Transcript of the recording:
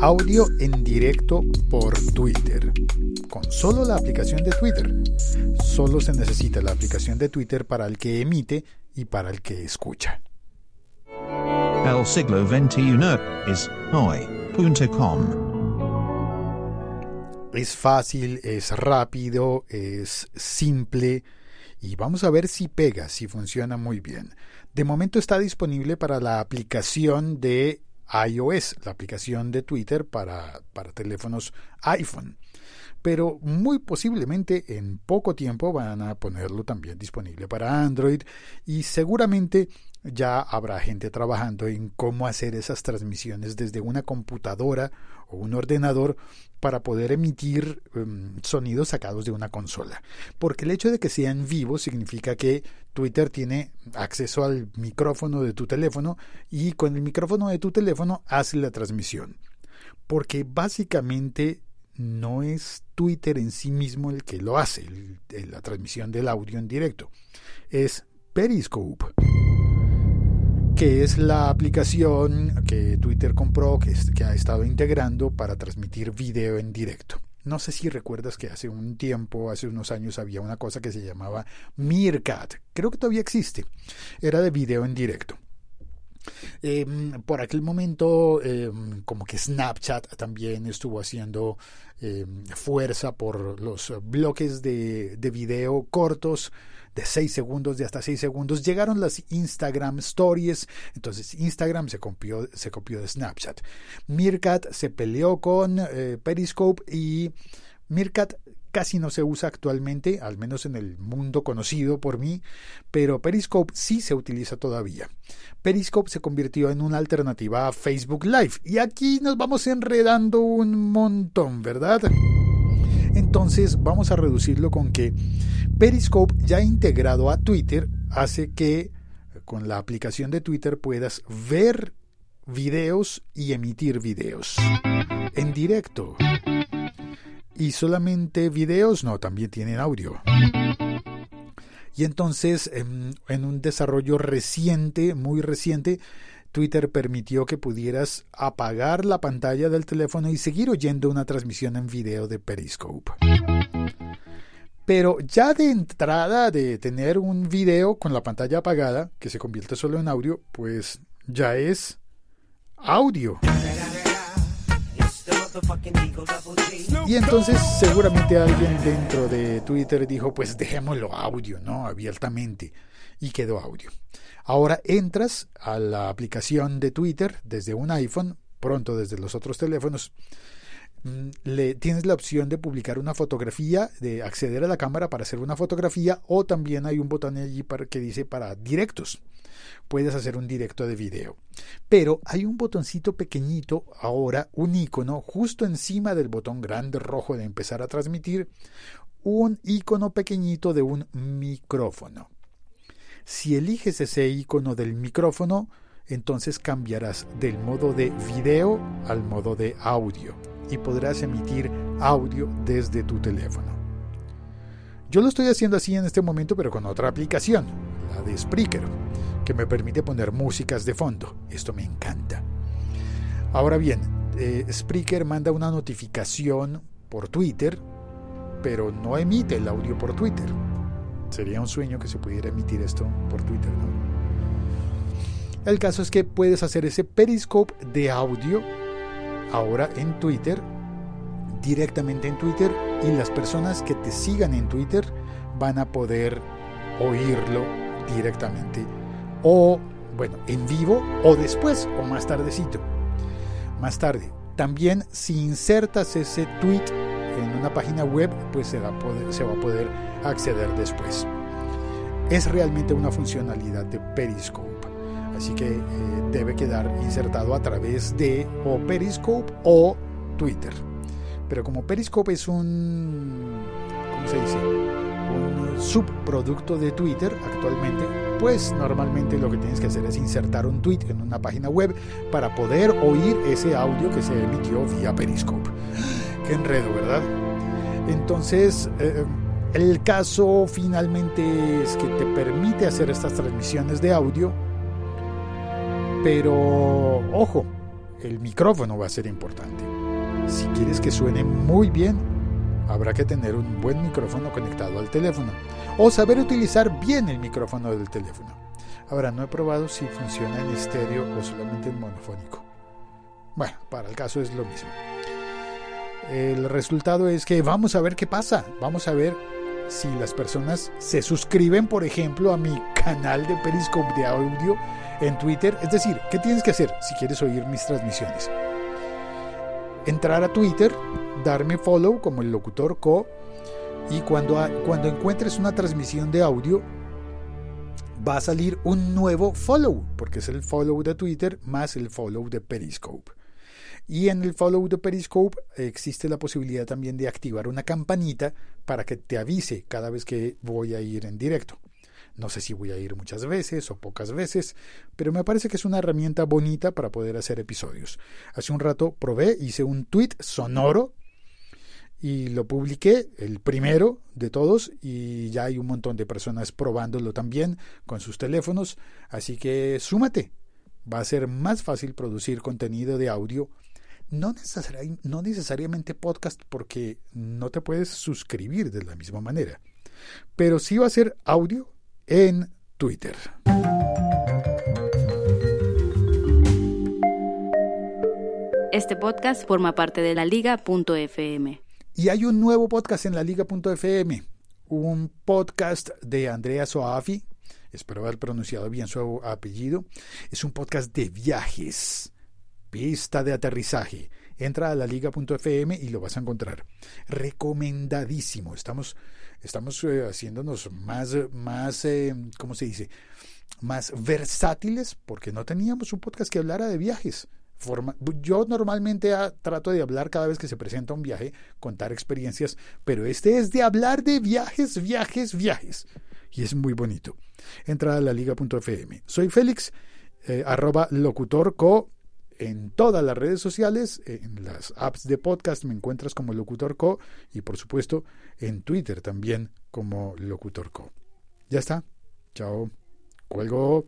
Audio en directo por Twitter. Con solo la aplicación de Twitter. Solo se necesita la aplicación de Twitter para el que emite y para el que escucha. El siglo XXI es hoy.com. Es fácil, es rápido, es simple y vamos a ver si pega, si funciona muy bien. De momento está disponible para la aplicación de iOS, la aplicación de Twitter para, para teléfonos iPhone. Pero muy posiblemente en poco tiempo van a ponerlo también disponible para Android y seguramente ya habrá gente trabajando en cómo hacer esas transmisiones desde una computadora o un ordenador para poder emitir em, sonidos sacados de una consola. Porque el hecho de que sean vivos significa que Twitter tiene acceso al micrófono de tu teléfono y con el micrófono de tu teléfono hace la transmisión. Porque básicamente no es Twitter en sí mismo el que lo hace, la transmisión del audio en directo. Es Periscope que es la aplicación que Twitter compró, que, ha estado integrando para transmitir video en directo. No sé si recuerdas que hace un tiempo, hace unos años, había una cosa que se llamaba Meerkat. Creo que todavía existe. Era de video en directo. Em, por aquel momento, em, como que Snapchat también estuvo haciendo em, fuerza por los bloques de video cortos de 6 segundos, de hasta 6 segundos, llegaron las Instagram Stories, entonces Instagram se copió, se copió de Snapchat. Meerkat se peleó con eh, Periscope y Meerkat casi no se usa actualmente, al menos en el mundo conocido por mí, pero Periscope sí se utiliza todavía. Periscope se convirtió en una alternativa a Facebook Live y aquí nos vamos enredando un montón, ¿verdad? Entonces vamos a reducirlo con que Periscope ya integrado a Twitter hace que con la aplicación de Twitter puedas ver videos y emitir videos en directo. Y solamente videos, no, también tienen audio. Y entonces, en, en, un desarrollo reciente, muy reciente, Twitter permitió que pudieras apagar la pantalla del teléfono y seguir oyendo una transmisión en video de Periscope. Pero ya de entrada de tener un video con la pantalla apagada, que se convierte solo en audio, pues ya es audio. Y entonces seguramente alguien dentro de Twitter dijo, pues dejémoslo audio, ¿no? Abiertamente. Y quedó audio. Ahora entras a la aplicación de Twitter desde un iPhone, pronto desde los otros teléfonos. Mm, le, tienes la opción de publicar una fotografía, de acceder a la cámara para hacer una fotografía o también hay un botón allí para, que dice para directos puedes hacer un directo de video. Pero hay un botoncito pequeñito ahora, un icono justo encima del botón grande rojo de empezar a transmitir, un icono pequeñito de un micrófono. Si eliges ese icono del micrófono, entonces cambiarás del modo de video al modo de audio y podrás emitir audio desde tu teléfono. Yo lo estoy haciendo así en este momento, pero con otra aplicación, la de Spreaker que me permite poner músicas de fondo. Esto me encanta. Ahora bien, eh, Spreaker manda una notificación por Twitter, pero no emite el audio por Twitter. Sería un sueño que se pudiera emitir esto por Twitter. El caso es que puedes hacer ese periscope de audio ahora en Twitter, directamente en Twitter, y las personas que te sigan en Twitter van a poder oírlo directamente o, bueno, en vivo o después o más tardecito. Más tarde. También si insertas ese tweet en una página web, pues se va a poder, se va a poder acceder después. Es realmente una funcionalidad de Periscope. Así que eh, debe quedar insertado a través de o Periscope o Twitter. Pero como Periscope es un, subproducto de Twitter actualmente, pues normalmente lo que tienes que hacer es insertar un tweet en una página web para poder oír ese audio que se emitió vía Periscope. Qué enredo, ¿verdad? Entonces, eh, el caso finalmente es que te permite hacer estas transmisiones de audio, pero ojo, el micrófono va a ser importante. Si quieres que suene muy bien, habrá que tener un buen micrófono conectado al teléfono o saber utilizar bien el micrófono del teléfono. Ahora, no he probado si funciona en estéreo o solamente en monofónico. Bueno, para el caso es lo mismo. El resultado es que vamos a ver qué pasa. Vamos a ver si las personas se suscriben, por ejemplo, a mi canal de Periscope de audio en Twitter. Es decir, ¿qué tienes que hacer si quieres oír mis transmisiones? Entrar a Twitter, darme follow como el locutor co y cuando, cuando encuentres una transmisión de audio va a salir un nuevo follow, porque es el follow de Twitter más el follow de Periscope. Y en el follow de Periscope existe la posibilidad también de activar una campanita para que te avise cada vez que voy a ir en directo. No sé si voy a ir muchas veces o pocas veces, pero me parece que es una herramienta bonita para poder hacer episodios. Hace un rato probé, hice un tweet sonoro y lo publiqué, el primero de todos, y ya hay un montón de personas probándolo también con sus teléfonos, así que súmate. Va a ser más fácil producir contenido de audio, no, no necesariamente podcast porque no te puedes suscribir de la misma manera, pero sí va a ser audio en Twitter. Este podcast forma parte de la liga.fm. Y hay un nuevo podcast en la liga.fm, un podcast de Andrea Soafi, espero haber pronunciado bien su apellido, es un podcast de viajes, pista de aterrizaje. Entra a la liga.fm y lo vas a encontrar. Recomendadísimo. Estamos estamos eh, haciéndonos más, más eh, ¿cómo se dice? Más versátiles porque no teníamos un podcast que hablara de viajes. Yo normalmente ah, trato de hablar cada vez que se presenta un viaje, contar experiencias, pero este es de hablar de viajes, viajes, viajes. Y es muy bonito. Entra a la liga.fm. Soy Félix, eh, arroba locutorco en todas las redes sociales, en las apps de podcast me encuentras como Locutor Co y por supuesto en Twitter también como Locutor Co. Ya está. Chao. Cuelgo.